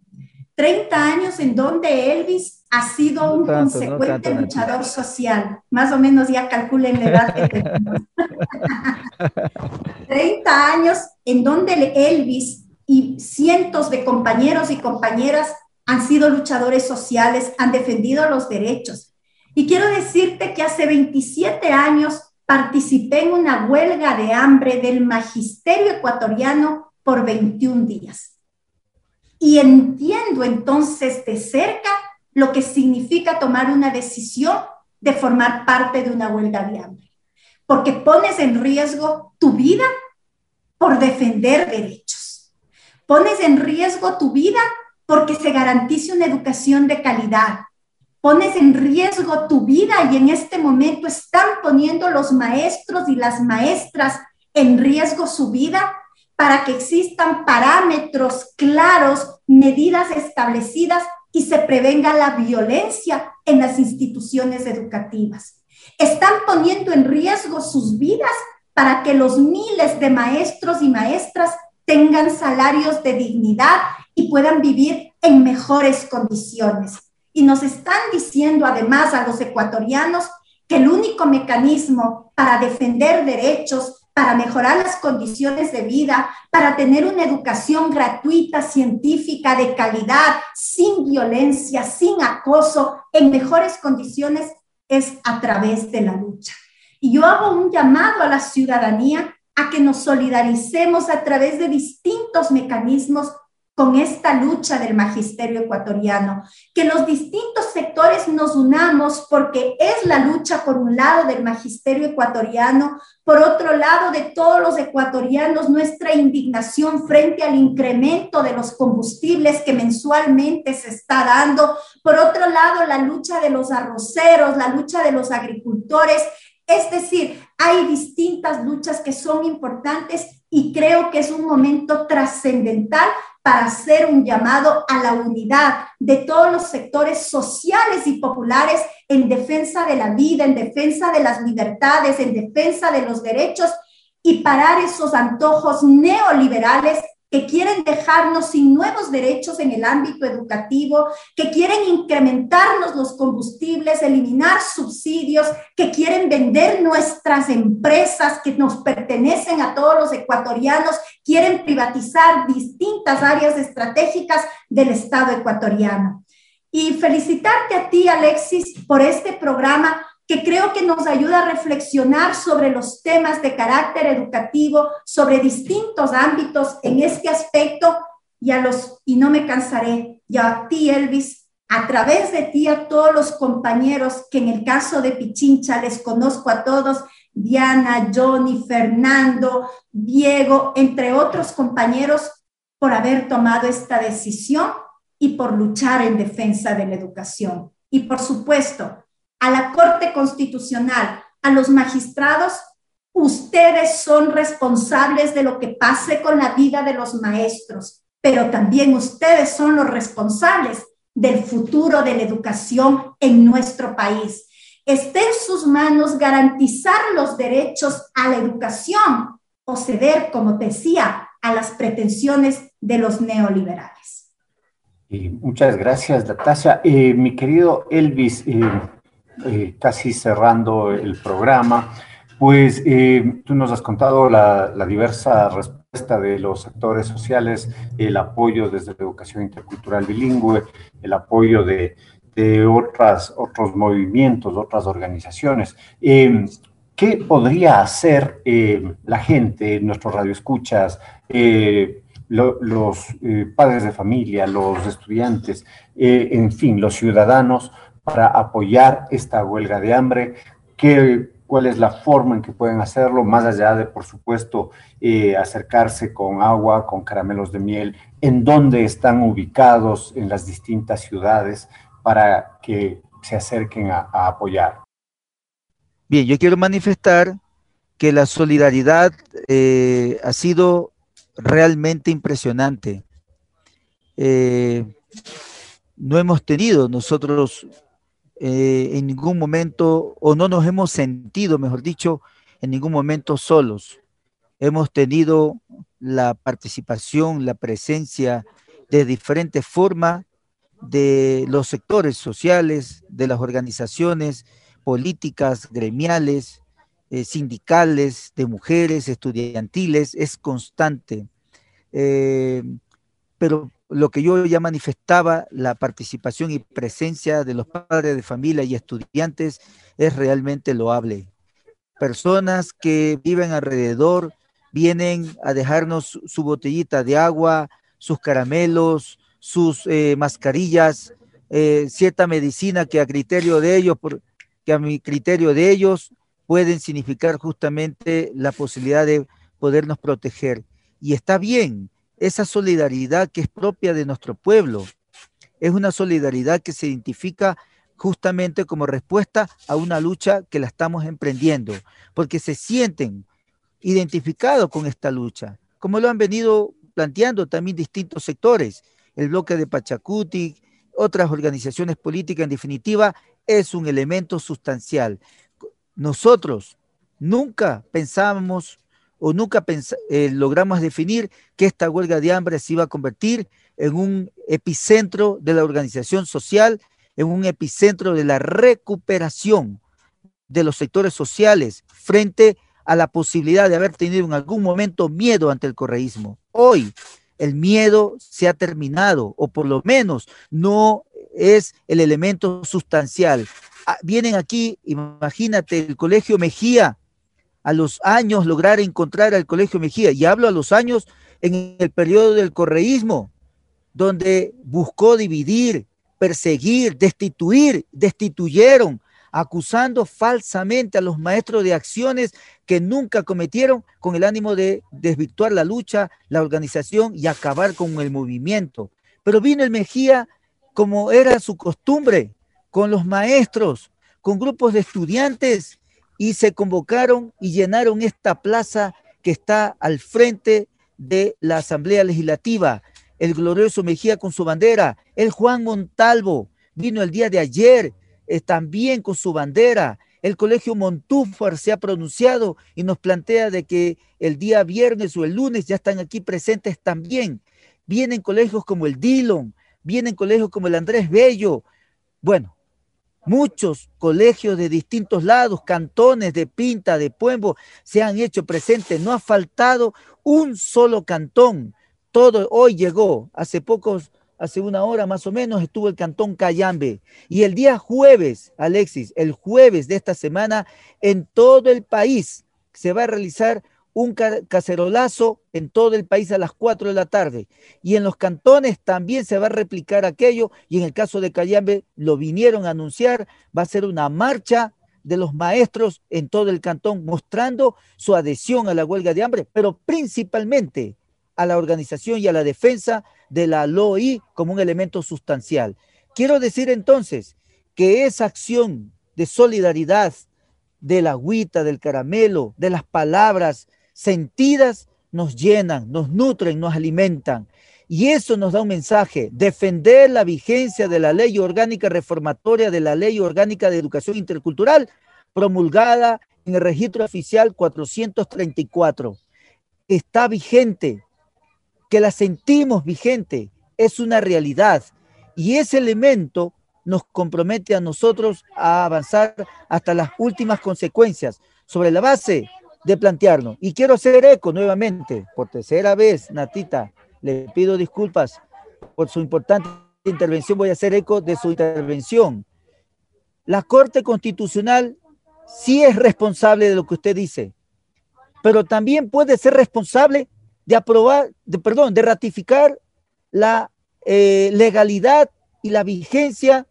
30 años en donde Elvis ha sido un consecuente luchador social. Más o menos ya calculen la edad que tenemos. 30 años en donde Elvis y cientos de compañeros y compañeras han sido luchadores sociales, han defendido los derechos. Y quiero decirte que hace 27 años participé en una huelga de hambre del magisterio ecuatoriano por 21 días. Y entiendo entonces de cerca lo que significa tomar una decisión de formar parte de una huelga de hambre, porque pones en riesgo tu vida por defender derechos Pones en riesgo tu vida porque se garantice una educación de calidad. Pones en riesgo tu vida y en este momento están poniendo los maestros y las maestras en riesgo su vida para que existan parámetros claros, medidas establecidas y se prevenga la violencia en las instituciones educativas. Están poniendo en riesgo sus vidas para que los miles de maestros y maestras tengan salarios de dignidad y puedan vivir en mejores condiciones. Y nos están diciendo además a los ecuatorianos que el único mecanismo para defender derechos, para mejorar las condiciones de vida, para tener una educación gratuita, científica, de calidad, sin violencia, sin acoso, en mejores condiciones, es a través de la lucha. Y yo hago un llamado a la ciudadanía a que nos solidaricemos a través de distintos mecanismos con esta lucha del magisterio ecuatoriano, que los distintos sectores nos unamos porque es la lucha por un lado del magisterio ecuatoriano, por otro lado de todos los ecuatorianos, nuestra indignación frente al incremento de los combustibles que mensualmente se está dando, por otro lado la lucha de los arroceros, la lucha de los agricultores, es decir, hay distintas luchas que son importantes y creo que es un momento trascendental para hacer un llamado a la unidad de todos los sectores sociales y populares en defensa de la vida, en defensa de las libertades, en defensa de los derechos y parar esos antojos neoliberales que quieren dejarnos sin nuevos derechos en el ámbito educativo, que quieren incrementarnos los combustibles, eliminar subsidios, que quieren vender nuestras empresas que nos pertenecen a todos los ecuatorianos, quieren privatizar distintas áreas estratégicas del Estado ecuatoriano. Y felicitarte a ti, Alexis, por este programa que creo que nos ayuda a reflexionar sobre los temas de carácter educativo, sobre distintos ámbitos en este aspecto y a los, y no me cansaré, y a ti, Elvis, a través de ti, a todos los compañeros que en el caso de Pichincha les conozco a todos, Diana, Johnny, Fernando, Diego, entre otros compañeros, por haber tomado esta decisión y por luchar en defensa de la educación. Y por supuesto, a la Corte Constitucional, a los magistrados, ustedes son responsables de lo que pase con la vida de los maestros, pero también ustedes son los responsables del futuro de la educación en nuestro país. Está en sus manos garantizar los derechos a la educación o ceder, como decía, a las pretensiones de los neoliberales. muchas gracias, Natasha. Eh, mi querido Elvis, eh, eh, casi cerrando el programa, pues eh, tú nos has contado la, diversa respuesta de los sectores sociales, el apoyo desde la educación intercultural bilingüe, el apoyo de, otras, otros movimientos, otras organizaciones. Eh, ¿Qué podría hacer la gente, nuestros radioescuchas, los padres de familia, los estudiantes, en fin, los ciudadanos, para apoyar esta huelga de hambre? ¿Qué, ¿Cuál es la forma en que pueden hacerlo? Más allá de, por supuesto, eh, acercarse con agua, con caramelos de miel, ¿en dónde están ubicados en las distintas ciudades para que se acerquen a, apoyar? Bien, yo quiero manifestar que la solidaridad eh, ha sido realmente impresionante. Eh, no hemos tenido nosotros eh, en ningún momento, o no nos hemos sentido, mejor dicho, en ningún momento solos. Hemos tenido la participación, la presencia de diferentes formas de los sectores sociales, de las organizaciones políticas, gremiales, eh, sindicales, de mujeres, estudiantiles, es constante. Eh, pero lo que yo ya manifestaba, la participación y presencia de los padres de familia y estudiantes es realmente loable. Personas que viven alrededor vienen a dejarnos su botellita de agua, sus caramelos, sus eh, mascarillas, eh, cierta medicina que a criterio de ellos, que a mi criterio de ellos pueden significar justamente la posibilidad de podernos proteger. Y está bien, esa solidaridad que es propia de nuestro pueblo. Es una solidaridad que se identifica justamente como respuesta a una lucha que la estamos emprendiendo, porque se sienten identificados con esta lucha, como lo han venido planteando también distintos sectores, el bloque de Pachacuti, otras organizaciones políticas, en definitiva, es un elemento sustancial. Nosotros nunca pensábamos o nunca eh, logramos definir que esta huelga de hambre se iba a convertir en un epicentro de la organización social, en un epicentro de la recuperación de los sectores sociales frente a la posibilidad de haber tenido en algún momento miedo ante el correísmo. Hoy el miedo se ha terminado, o por lo menos no es el elemento sustancial. ah, vienen aquí, imagínate, el Colegio Mejía, a los años lograr encontrar al Colegio Mejía, y hablo a los años en el periodo del correísmo, donde buscó dividir, perseguir, destituir, destituyeron, acusando falsamente a los maestros de acciones que nunca cometieron con el ánimo de desvirtuar la lucha, la organización y acabar con el movimiento. Pero vino el Mejía como era su costumbre, con los maestros, con grupos de estudiantes y se convocaron y llenaron esta plaza que está al frente de la Asamblea Legislativa. El glorioso Mejía con su bandera, el Juan Montalvo vino el día de ayer eh, también con su bandera. El Colegio Montúfar se ha pronunciado y nos plantea de que el día viernes o el lunes ya están aquí presentes también. Vienen colegios como el Dillon, vienen colegios como el Andrés Bello. Bueno, Muchos colegios de distintos lados, cantones de Pinta, de Puembo, se han hecho presentes. No ha faltado un solo cantón. Todo hoy llegó. Hace pocos, hace una hora más o menos, estuvo el cantón Cayambe. Y el día jueves, Alexis, el jueves de esta semana, en todo el país se va a realizar un cacerolazo en todo el país a las 4 de la tarde. Y en los cantones también se va a replicar aquello. Y en el caso de Cayambe lo vinieron a anunciar. Va a ser una marcha de los maestros en todo el cantón mostrando su adhesión a la huelga de hambre, pero principalmente a la organización y a la defensa de la LOI como un elemento sustancial. Quiero decir entonces que esa acción de solidaridad, de la agüita, del caramelo, de las palabras, sentidas nos llenan, nos nutren, nos alimentan. Y eso nos da un mensaje, defender la vigencia de la ley orgánica reformatoria de la ley orgánica de educación intercultural promulgada en el registro oficial 434. Está vigente, que la sentimos vigente, es una realidad. Y ese elemento nos compromete a nosotros a avanzar hasta las últimas consecuencias sobre la base de plantearnos. Y quiero hacer eco nuevamente, por tercera vez, Natita, le pido disculpas por su importante intervención, voy a hacer eco de su intervención. La Corte Constitucional sí es responsable de lo que usted dice, pero también puede ser responsable de aprobar, de, perdón, de ratificar la eh, legalidad y la vigencia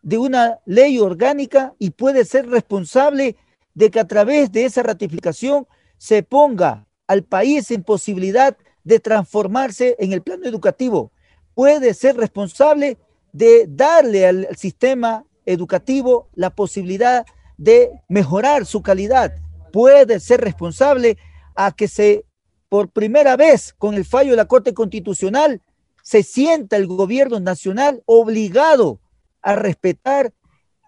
de una ley orgánica y puede ser responsable de que a través de esa ratificación se ponga al país en posibilidad de transformarse en el plano educativo. Puede ser responsable de darle al sistema educativo la posibilidad de mejorar su calidad. Puede ser responsable a que se, por primera vez, con el fallo de la Corte Constitucional, se sienta el gobierno nacional obligado a respetar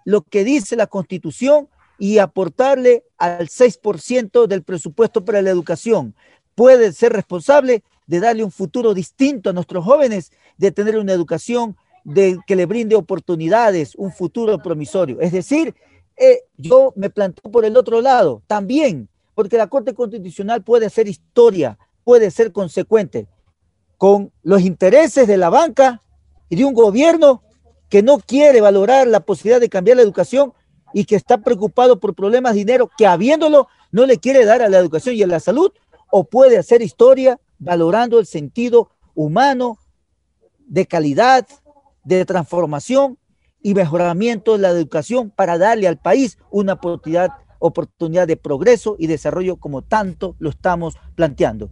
lo que dice la Constitución y aportarle al 6% del presupuesto para la educación. Puede ser responsable de darle un futuro distinto a nuestros jóvenes, de tener una educación de, que le brinde oportunidades, un futuro promisorio. Es decir, eh, yo me planteo por el otro lado también, porque la Corte Constitucional puede hacer historia, puede ser consecuente con los intereses de la banca y de un gobierno que no quiere valorar la posibilidad de cambiar la educación y que está preocupado por problemas de dinero que habiéndolo no le quiere dar a la educación y a la salud, o puede hacer historia valorando el sentido humano de calidad, de transformación y mejoramiento de la educación para darle al país una oportunidad, oportunidad de progreso y desarrollo como tanto lo estamos planteando.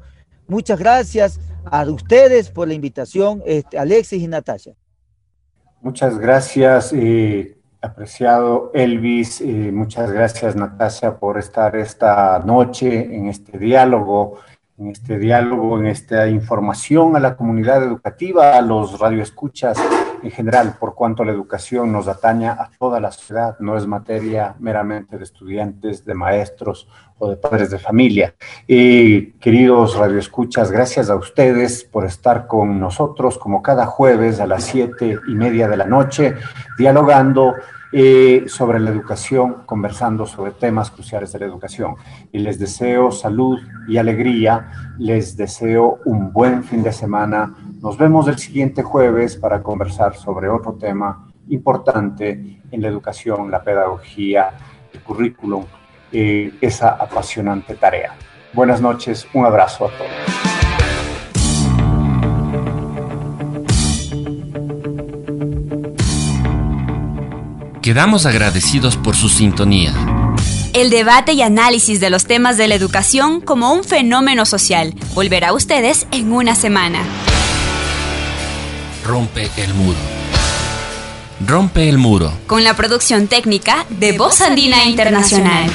Muchas gracias a ustedes por la invitación, este, Alexis y Natasha. Muchas gracias. Eh, Apreciado. Elvis, eh, muchas gracias Natasha por estar esta noche en este diálogo, en este diálogo, en esta información a la comunidad educativa, a los radioescuchas en general, por cuanto la educación nos ataña a toda la sociedad, no es materia meramente de estudiantes, de maestros o de padres de familia. Y queridos radioescuchas, gracias a ustedes por estar con nosotros como cada jueves a las siete y media de la noche, dialogando eh, sobre la educación, conversando sobre temas cruciales de la educación. Y les deseo salud y alegría, les deseo un buen fin de semana. Nos vemos el siguiente jueves para conversar sobre otro tema importante en la educación, la pedagogía, el currículum, eh, esa apasionante tarea. Buenas noches, un abrazo a todos. Quedamos agradecidos por su sintonía. El debate y análisis de los temas de la educación como un fenómeno social volverá a ustedes en una semana. Rompe el muro. Rompe el muro. Con la producción técnica de Voz Andina Internacional.